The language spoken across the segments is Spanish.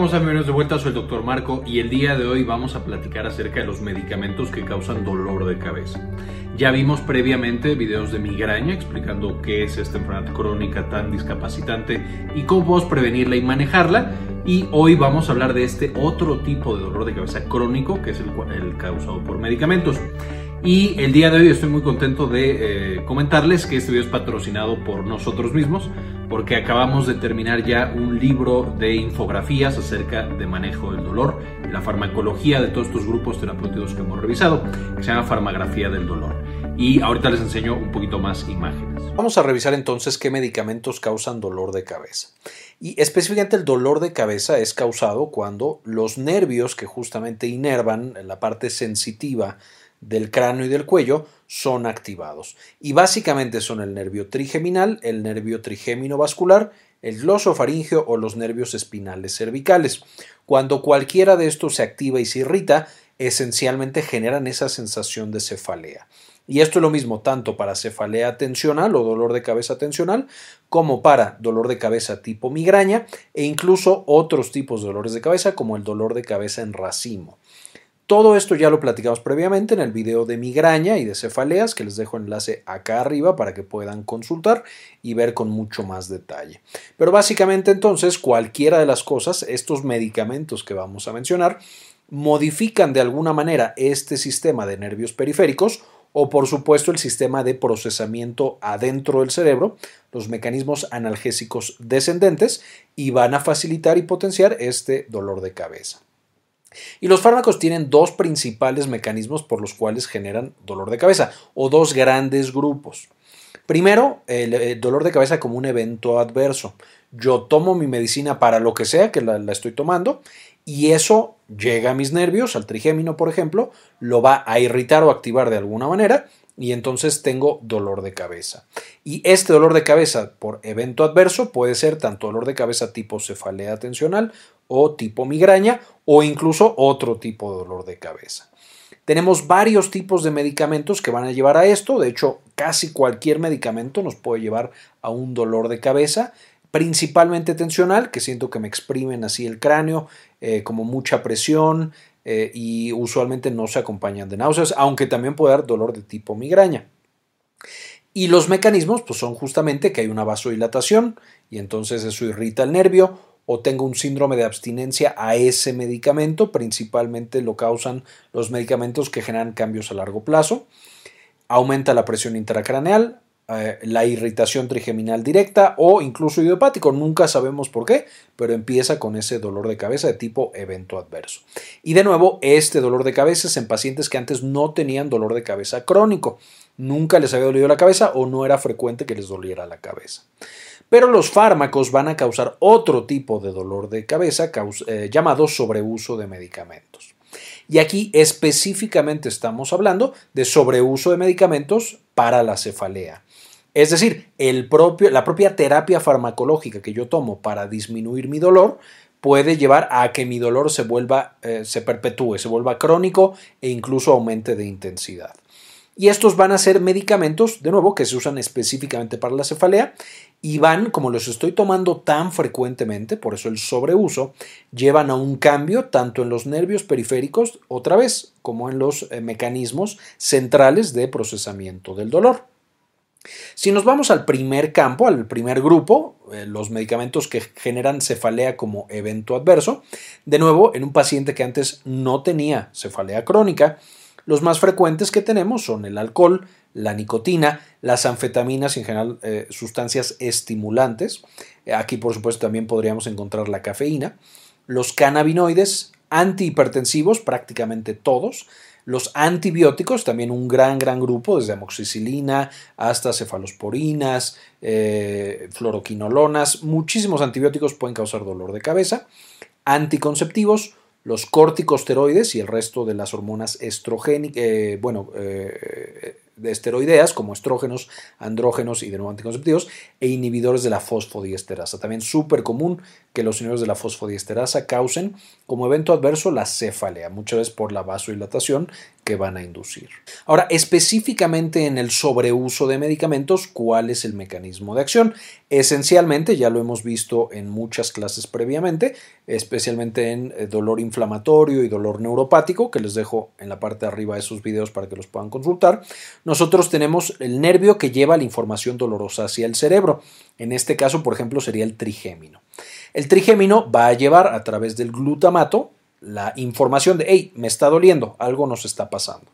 Vamos a bienvenidos de vuelta, soy el doctor Marco y el día de hoy vamos a platicar acerca de los medicamentos que causan dolor de cabeza. Ya vimos previamente videos de migraña explicando qué es esta enfermedad crónica tan discapacitante y cómo podemos prevenirla y manejarla. Y hoy vamos a hablar de este otro tipo de dolor de cabeza crónico que es el, el causado por medicamentos. Y el día de hoy estoy muy contento de eh, comentarles que este video es patrocinado por nosotros mismos porque acabamos de terminar ya un libro de infografías acerca de manejo del dolor, la farmacología de todos estos grupos terapéuticos que hemos revisado, que se llama Farmagrafía del Dolor. Y ahorita les enseño un poquito más imágenes. Vamos a revisar entonces qué medicamentos causan dolor de cabeza. Y específicamente el dolor de cabeza es causado cuando los nervios que justamente inervan la parte sensitiva del cráneo y del cuello son activados. Y básicamente son el nervio trigeminal, el nervio trigémino vascular, el glosofaringeo o los nervios espinales cervicales. Cuando cualquiera de estos se activa y se irrita, esencialmente generan esa sensación de cefalea. Y esto es lo mismo tanto para cefalea tensional o dolor de cabeza tensional como para dolor de cabeza tipo migraña e incluso otros tipos de dolores de cabeza como el dolor de cabeza en racimo. Todo esto ya lo platicamos previamente en el video de migraña y de cefaleas, que les dejo enlace acá arriba para que puedan consultar y ver con mucho más detalle. Pero básicamente entonces cualquiera de las cosas, estos medicamentos que vamos a mencionar, modifican de alguna manera este sistema de nervios periféricos o por supuesto el sistema de procesamiento adentro del cerebro, los mecanismos analgésicos descendentes y van a facilitar y potenciar este dolor de cabeza. Y los fármacos tienen dos principales mecanismos por los cuales generan dolor de cabeza, o dos grandes grupos. Primero, el, dolor de cabeza como un evento adverso. Yo tomo mi medicina para lo que sea que la, la estoy tomando y eso llega a mis nervios, al trigémino por ejemplo, lo va a irritar o activar de alguna manera y entonces tengo dolor de cabeza. Y este dolor de cabeza por evento adverso puede ser tanto dolor de cabeza tipo cefalea tensional o tipo migraña o incluso otro tipo de dolor de cabeza. Tenemos varios tipos de medicamentos que van a llevar a esto, de hecho casi cualquier medicamento nos puede llevar a un dolor de cabeza, principalmente tensional, que siento que me exprimen así el cráneo, eh, como mucha presión, eh, y usualmente no se acompañan de náuseas, aunque también puede dar dolor de tipo migraña. Y los mecanismos pues son justamente que hay una vasodilatación y entonces eso irrita el nervio o tengo un síndrome de abstinencia a ese medicamento, principalmente lo causan los medicamentos que generan cambios a largo plazo. Aumenta la presión intracraneal, eh, la irritación trigeminal directa o incluso idiopático. Nunca sabemos por qué, pero empieza con ese dolor de cabeza de tipo evento adverso. Y de nuevo, este dolor de cabeza es en pacientes que antes no tenían dolor de cabeza crónico. Nunca les había dolido la cabeza o no era frecuente que les doliera la cabeza. Pero los fármacos van a causar otro tipo de dolor de cabeza eh, llamado sobreuso de medicamentos. Y aquí específicamente estamos hablando de sobreuso de medicamentos para la cefalea. Es decir, la propia terapia farmacológica que yo tomo para disminuir mi dolor puede llevar a que mi dolor se vuelva, eh, se perpetúe, se vuelva crónico e incluso aumente de intensidad. Y estos van a ser medicamentos, de nuevo, que se usan específicamente para la cefalea y van, como los estoy tomando tan frecuentemente, por eso el sobreuso, llevan a un cambio tanto en los nervios periféricos, otra vez, como en los eh, mecanismos centrales de procesamiento del dolor. Si nos vamos al primer campo, al primer grupo, eh, los medicamentos que generan cefalea como evento adverso, de nuevo, en un paciente que antes no tenía cefalea crónica, los más frecuentes que tenemos son el alcohol, la nicotina, las anfetaminas en general eh, sustancias estimulantes. Aquí, por supuesto, también podríamos encontrar la cafeína. Los cannabinoides, antihipertensivos, prácticamente todos, los antibióticos, también un gran, gran grupo, desde amoxicilina hasta cefalosporinas, eh, fluoroquinolonas, muchísimos antibióticos pueden causar dolor de cabeza. Anticonceptivos, los corticosteroides y el resto de las hormonas estrogénicas, eh, bueno, eh, de esteroideas como estrógenos, andrógenos y de nuevo anticonceptivos e inhibidores de la fosfodiesterasa. También súper común que los inhibidores de la fosfodiesterasa causen como evento adverso la cefalea, muchas veces por la vasodilatación que van a inducir. Ahora, específicamente en el sobreuso de medicamentos, ¿cuál es el mecanismo de acción? Esencialmente, ya lo hemos visto en muchas clases previamente, especialmente en eh, dolor inflamatorio y dolor neuropático, que les dejo en la parte de arriba de esos videos para que los puedan consultar. Nosotros tenemos el nervio que lleva la información dolorosa hacia el cerebro. En este caso, por ejemplo, sería el trigémino. El trigémino va a llevar a través del glutamato la información de, hey, me está doliendo, algo nos está pasando.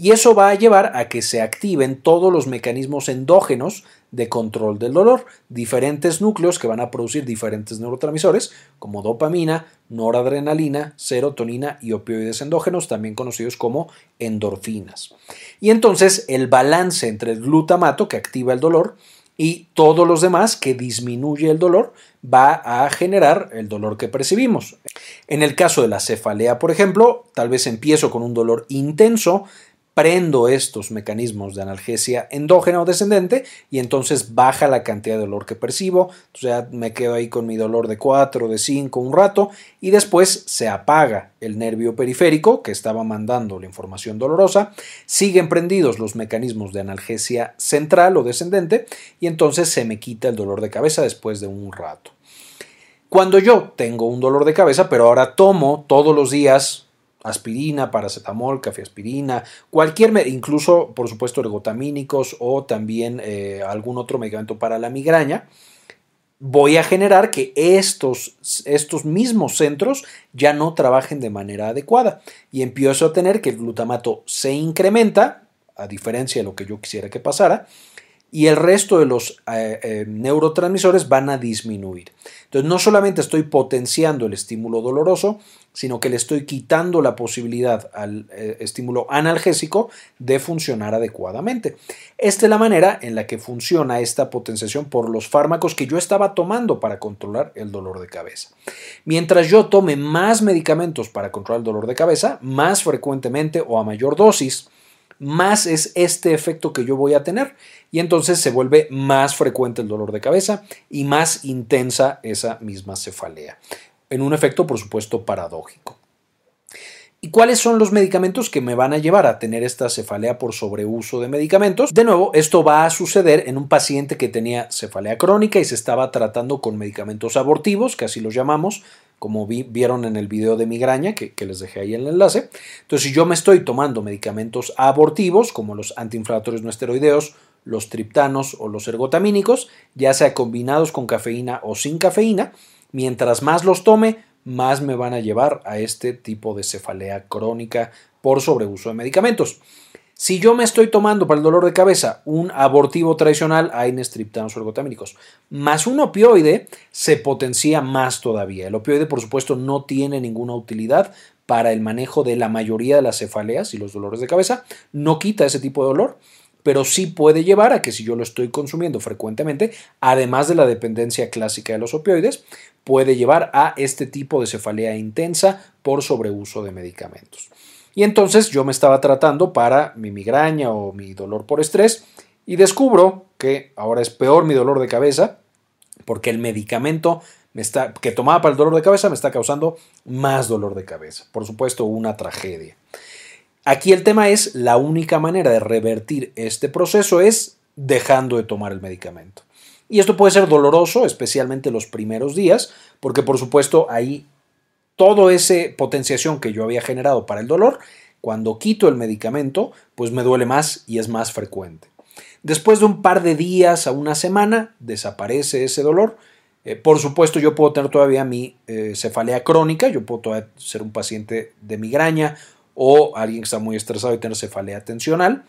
Y eso va a llevar a que se activen todos los mecanismos endógenos de control del dolor, diferentes núcleos que van a producir diferentes neurotransmisores como dopamina, noradrenalina, serotonina y opioides endógenos, también conocidos como endorfinas. Y entonces el balance entre el glutamato que activa el dolor y todos los demás que disminuye el dolor va a generar el dolor que percibimos. En el caso de la cefalea, por ejemplo, tal vez empiezo con un dolor intenso, prendo estos mecanismos de analgesia endógena o descendente y entonces baja la cantidad de dolor que percibo, o sea, me quedo ahí con mi dolor de 4, de 5, un rato y después se apaga el nervio periférico que estaba mandando la información dolorosa, siguen prendidos los mecanismos de analgesia central o descendente y entonces se me quita el dolor de cabeza después de un rato. Cuando yo tengo un dolor de cabeza, pero ahora tomo todos los días aspirina, paracetamol, aspirina, cualquier, incluso por supuesto ergotamínicos o también eh, algún otro medicamento para la migraña, voy a generar que estos, estos mismos centros ya no trabajen de manera adecuada y empiezo a tener que el glutamato se incrementa, a diferencia de lo que yo quisiera que pasara, y el resto de los eh, eh, neurotransmisores van a disminuir. Entonces no solamente estoy potenciando el estímulo doloroso, sino que le estoy quitando la posibilidad al eh, estímulo analgésico de funcionar adecuadamente. Esta es la manera en la que funciona esta potenciación por los fármacos que yo estaba tomando para controlar el dolor de cabeza. Mientras yo tome más medicamentos para controlar el dolor de cabeza, más frecuentemente o a mayor dosis, más es este efecto que yo voy a tener y entonces se vuelve más frecuente el dolor de cabeza y más intensa esa misma cefalea, en un efecto por supuesto paradójico. ¿Y cuáles son los medicamentos que me van a llevar a tener esta cefalea por sobreuso de medicamentos? De nuevo, esto va a suceder en un paciente que tenía cefalea crónica y se estaba tratando con medicamentos abortivos, que así los llamamos, como vieron en el video de migraña, que, que, les dejé ahí el enlace. Entonces, si yo me estoy tomando medicamentos abortivos, como los antiinflamatorios no esteroideos, los triptanos o los ergotamínicos, ya sea combinados con cafeína o sin cafeína, mientras más los tome, más me van a llevar a este tipo de cefalea crónica por sobreuso de medicamentos. Si yo me estoy tomando para el dolor de cabeza un abortivo tradicional, AINES, triptanos o ergotamínicos, más un opioide, se potencia más todavía. El opioide, por supuesto, no tiene ninguna utilidad para el manejo de la mayoría de las cefaleas y los dolores de cabeza, no quita ese tipo de dolor, pero sí puede llevar a que si yo lo estoy consumiendo frecuentemente, además de la dependencia clásica de los opioides, puede llevar a este tipo de cefalea intensa por sobreuso de medicamentos. Y entonces yo me estaba tratando para mi migraña o mi dolor por estrés y descubro que ahora es peor mi dolor de cabeza porque el medicamento que tomaba para el dolor de cabeza me está causando más dolor de cabeza. Por supuesto, una tragedia. Aquí el tema es, la única manera de revertir este proceso es dejando de tomar el medicamento. Y esto puede ser doloroso, especialmente los primeros días, porque por supuesto ahí todo ese potenciación que yo había generado para el dolor, cuando quito el medicamento, pues me duele más y es más frecuente. Después de un par de días a una semana, desaparece ese dolor. Eh, por supuesto, yo puedo tener todavía mi eh, cefalea crónica, yo puedo ser un paciente de migraña o alguien que está muy estresado y tener cefalea tensional.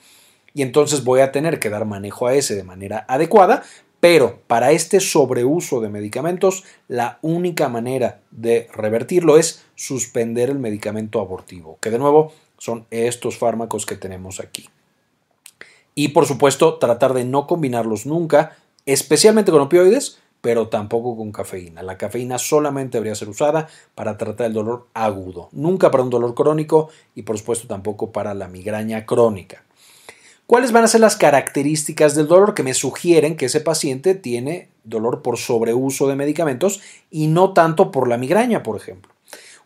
Y entonces voy a tener que dar manejo a ese de manera adecuada, pero para este sobreuso de medicamentos, la única manera de revertirlo es suspender el medicamento abortivo, que de nuevo son estos fármacos que tenemos aquí. Y por supuesto, tratar de no combinarlos nunca, especialmente con opioides, pero tampoco con cafeína. La cafeína solamente debería ser usada para tratar el dolor agudo, nunca para un dolor crónico y por supuesto tampoco para la migraña crónica. ¿Cuáles van a ser las características del dolor que me sugieren que ese paciente tiene dolor por sobreuso de medicamentos y no tanto por la migraña, por ejemplo?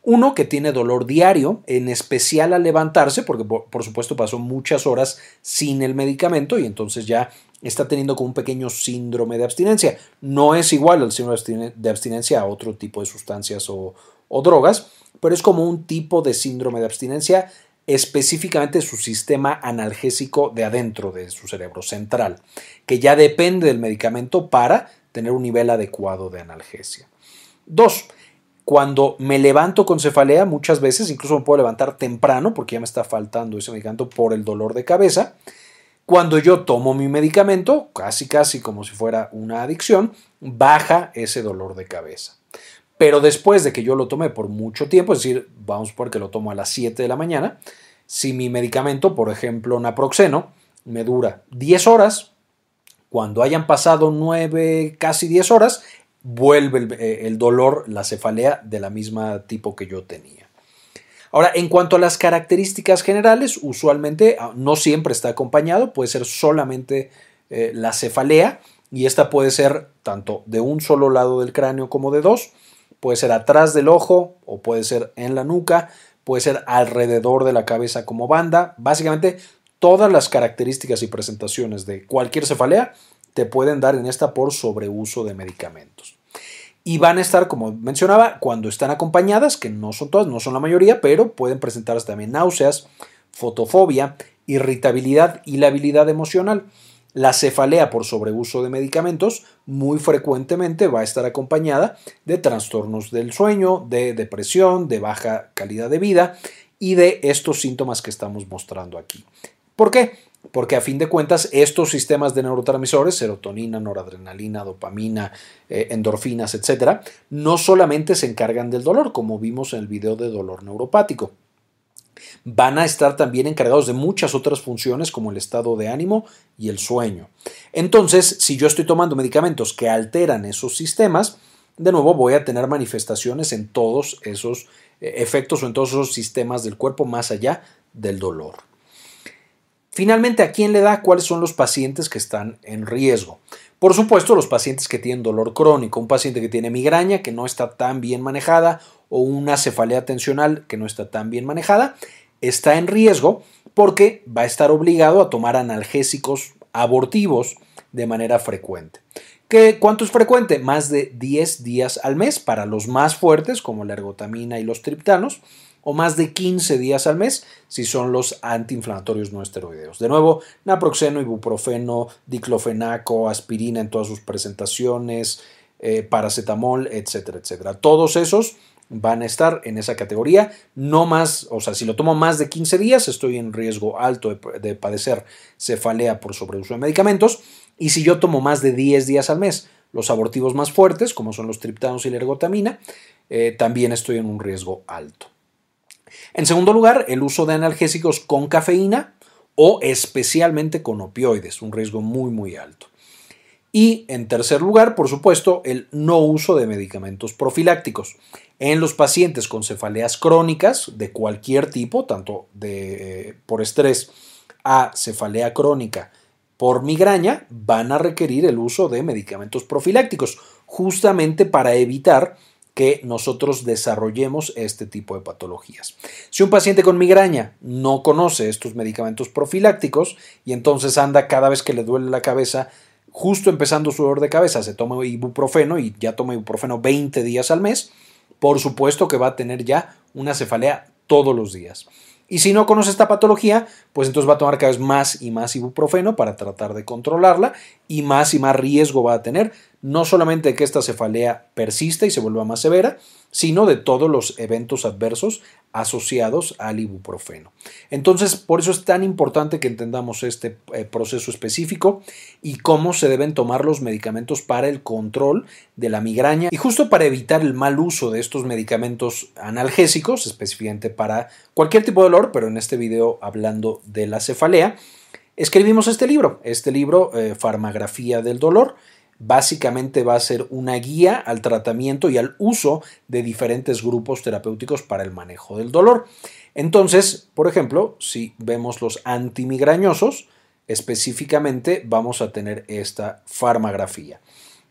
Uno que tiene dolor diario, en especial al levantarse, porque por, supuesto pasó muchas horas sin el medicamento y entonces ya está teniendo como un pequeño síndrome de abstinencia. No es igual al síndrome de abstinencia a otro tipo de sustancias o, o drogas, pero es como un tipo de síndrome de abstinencia específicamente su sistema analgésico de adentro de su cerebro central, que ya depende del medicamento para tener un nivel adecuado de analgesia. Dos, cuando me levanto con cefalea, muchas veces, incluso me puedo levantar temprano porque ya me está faltando ese medicamento por el dolor de cabeza. Cuando yo tomo mi medicamento, casi casi como si fuera una adicción, baja ese dolor de cabeza. Pero después de que yo lo tomé por mucho tiempo, es decir, vamos por que lo tomo a las 7 de la mañana, si mi medicamento, por ejemplo, naproxeno, me dura 10 horas, cuando hayan pasado 9, casi 10 horas, vuelve eh, el, dolor, la cefalea de la misma tipo que yo tenía. Ahora, en cuanto a las características generales, usualmente ah, no siempre está acompañado, puede ser solamente eh, la cefalea y esta puede ser tanto de un solo lado del cráneo como de dos, puede ser atrás del ojo o puede ser en la nuca, puede ser alrededor de la cabeza como banda. Básicamente, todas las características y presentaciones de cualquier cefalea te pueden dar en esta por sobreuso de medicamentos. Y van a estar, como mencionaba, cuando están acompañadas, que no son todas, no son la mayoría, pero pueden presentarse también náuseas, fotofobia, irritabilidad y la habilidad emocional. La cefalea por sobreuso de medicamentos muy frecuentemente va a estar acompañada de trastornos del sueño, de depresión, de baja calidad de vida y de estos síntomas que estamos mostrando aquí. ¿Por qué? Porque a fin de cuentas estos sistemas de neurotransmisores, serotonina, noradrenalina, dopamina, eh, endorfinas, etcétera, no solamente se encargan del dolor, como vimos en el video de dolor neuropático, van a estar también encargados de muchas otras funciones como el estado de ánimo y el sueño. Entonces, si yo estoy tomando medicamentos que alteran esos sistemas, de nuevo voy a tener manifestaciones en todos esos eh, efectos o en todos esos sistemas del cuerpo más allá del dolor. Finalmente, ¿a quién le da? ¿Cuáles son los pacientes que están en riesgo? Por supuesto, los pacientes que tienen dolor crónico, un paciente que tiene migraña que no está tan bien manejada o una cefalea tensional que no está tan bien manejada, está en riesgo porque va a estar obligado a tomar analgésicos abortivos de manera frecuente. ¿Qué, ¿Cuánto es frecuente? Más de 10 días al mes para los más fuertes como la ergotamina y los triptanos o más de 15 días al mes si son los antiinflamatorios no esteroideos. De nuevo, naproxeno, ibuprofeno, diclofenaco, aspirina en todas sus presentaciones, eh, paracetamol, etcétera, etcétera. Todos esos van a estar en esa categoría. No más, o sea, si lo tomo más de 15 días, estoy en riesgo alto de, de padecer cefalea por sobreuso de medicamentos. Y si yo tomo más de 10 días al mes, los abortivos más fuertes, como son los triptanos y la ergotamina, eh, también estoy en un riesgo alto. En segundo lugar, el uso de analgésicos con cafeína o especialmente con opioides, un riesgo muy muy alto. Y en tercer lugar, por supuesto, el no uso de medicamentos profilácticos. En los pacientes con cefaleas crónicas de cualquier tipo, tanto de, eh, por estrés a cefalea crónica por migraña, van a requerir el uso de medicamentos profilácticos, justamente para evitar que nosotros desarrollemos este tipo de patologías. Si un paciente con migraña no conoce estos medicamentos profilácticos y entonces anda cada vez que le duele la cabeza, justo empezando su dolor de cabeza, se toma ibuprofeno y ya toma ibuprofeno 20 días al mes, por supuesto que va a tener ya una cefalea todos los días. Y si no conoce esta patología, pues entonces va a tomar cada vez más y más ibuprofeno para tratar de controlarla y más y más riesgo va a tener, no solamente que esta cefalea persista y se vuelva más severa, sino de todos los eventos adversos asociados al ibuprofeno. Entonces, por eso es tan importante que entendamos este eh, proceso específico y cómo se deben tomar los medicamentos para el control de la migraña y justo para evitar el mal uso de estos medicamentos analgésicos, específicamente para cualquier tipo de dolor, pero en este video hablando de la cefalea, escribimos este libro, este libro, eh, Farmagrafía del Dolor, básicamente va a ser una guía al tratamiento y al uso de diferentes grupos terapéuticos para el manejo del dolor. Entonces, por ejemplo, si vemos los antimigrañosos, específicamente vamos a tener esta farmagrafía.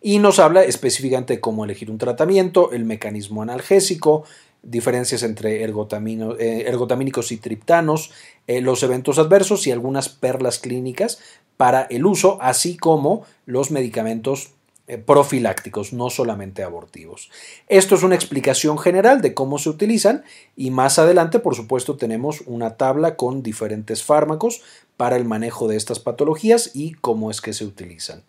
Y nos habla específicamente de cómo elegir un tratamiento, el mecanismo analgésico, diferencias entre eh, ergotamínicos y triptanos, eh, los eventos adversos y algunas perlas clínicas para el uso, así como los medicamentos eh, profilácticos, no solamente abortivos. Esto es una explicación general de cómo se utilizan y más adelante, por supuesto, tenemos una tabla con diferentes fármacos para el manejo de estas patologías y cómo es que se utilizan.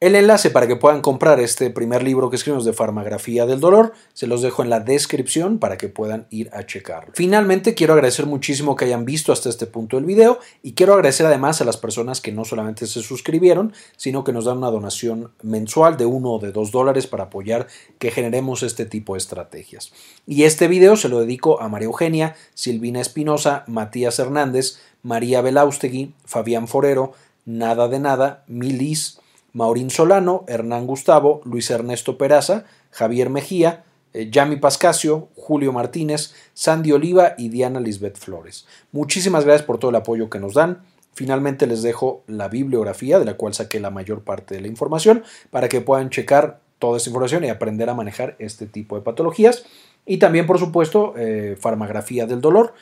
El enlace para que puedan comprar este primer libro que escribimos de farmagrafía del dolor se los dejo en la descripción para que puedan ir a checarlo. Finalmente quiero agradecer muchísimo que hayan visto hasta este punto el video y quiero agradecer además a las personas que no solamente se suscribieron sino que nos dan una donación mensual de uno o de dos dólares para apoyar que generemos este tipo de estrategias. Y este video se lo dedico a María Eugenia, Silvina Espinosa, Matías Hernández, María Belaustegui, Fabián Forero, Nada de Nada, Milis, Maurín Solano, Hernán Gustavo, Luis Ernesto Peraza, Javier Mejía, eh, Yami Pascasio, Julio Martínez, Sandy Oliva y Diana Lisbeth Flores. Muchísimas gracias por todo el apoyo que nos dan. Finalmente les dejo la bibliografía de la cual saqué la mayor parte de la información para que puedan checar toda esta información y aprender a manejar este tipo de patologías. Y también, por supuesto, eh, farmagrafía del dolor.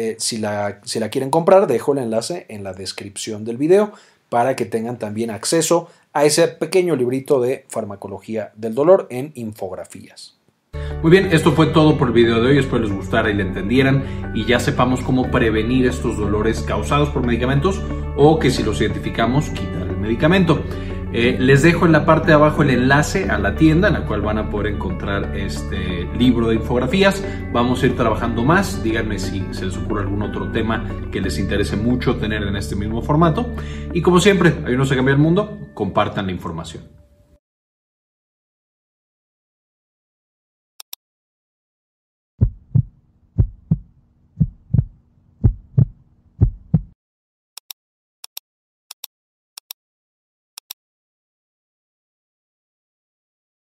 Eh, si, la, si la quieren comprar, dejo el enlace en la descripción del video para que tengan también acceso a ese pequeño librito de farmacología del dolor en infografías. Muy bien, esto fue todo por el video de hoy, espero les gustara y le entendieran y ya sepamos cómo prevenir estos dolores causados por medicamentos o que si los identificamos quitar el medicamento. Eh, les dejo en la parte de abajo el enlace a la tienda en la cual van a poder encontrar este libro de infografías. Vamos a ir trabajando más. Díganme si se les ocurre algún otro tema que les interese mucho tener en este mismo formato. Y como siempre, ayúdenos a cambiar el mundo. Compartan la información.